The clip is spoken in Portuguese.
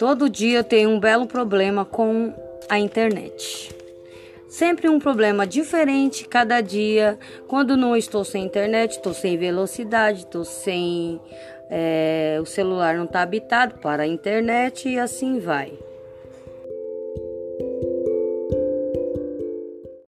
Todo dia eu tenho um belo problema com a internet. Sempre um problema diferente cada dia. Quando não estou sem internet, estou sem velocidade, estou sem. É, o celular não está habitado para a internet e assim vai.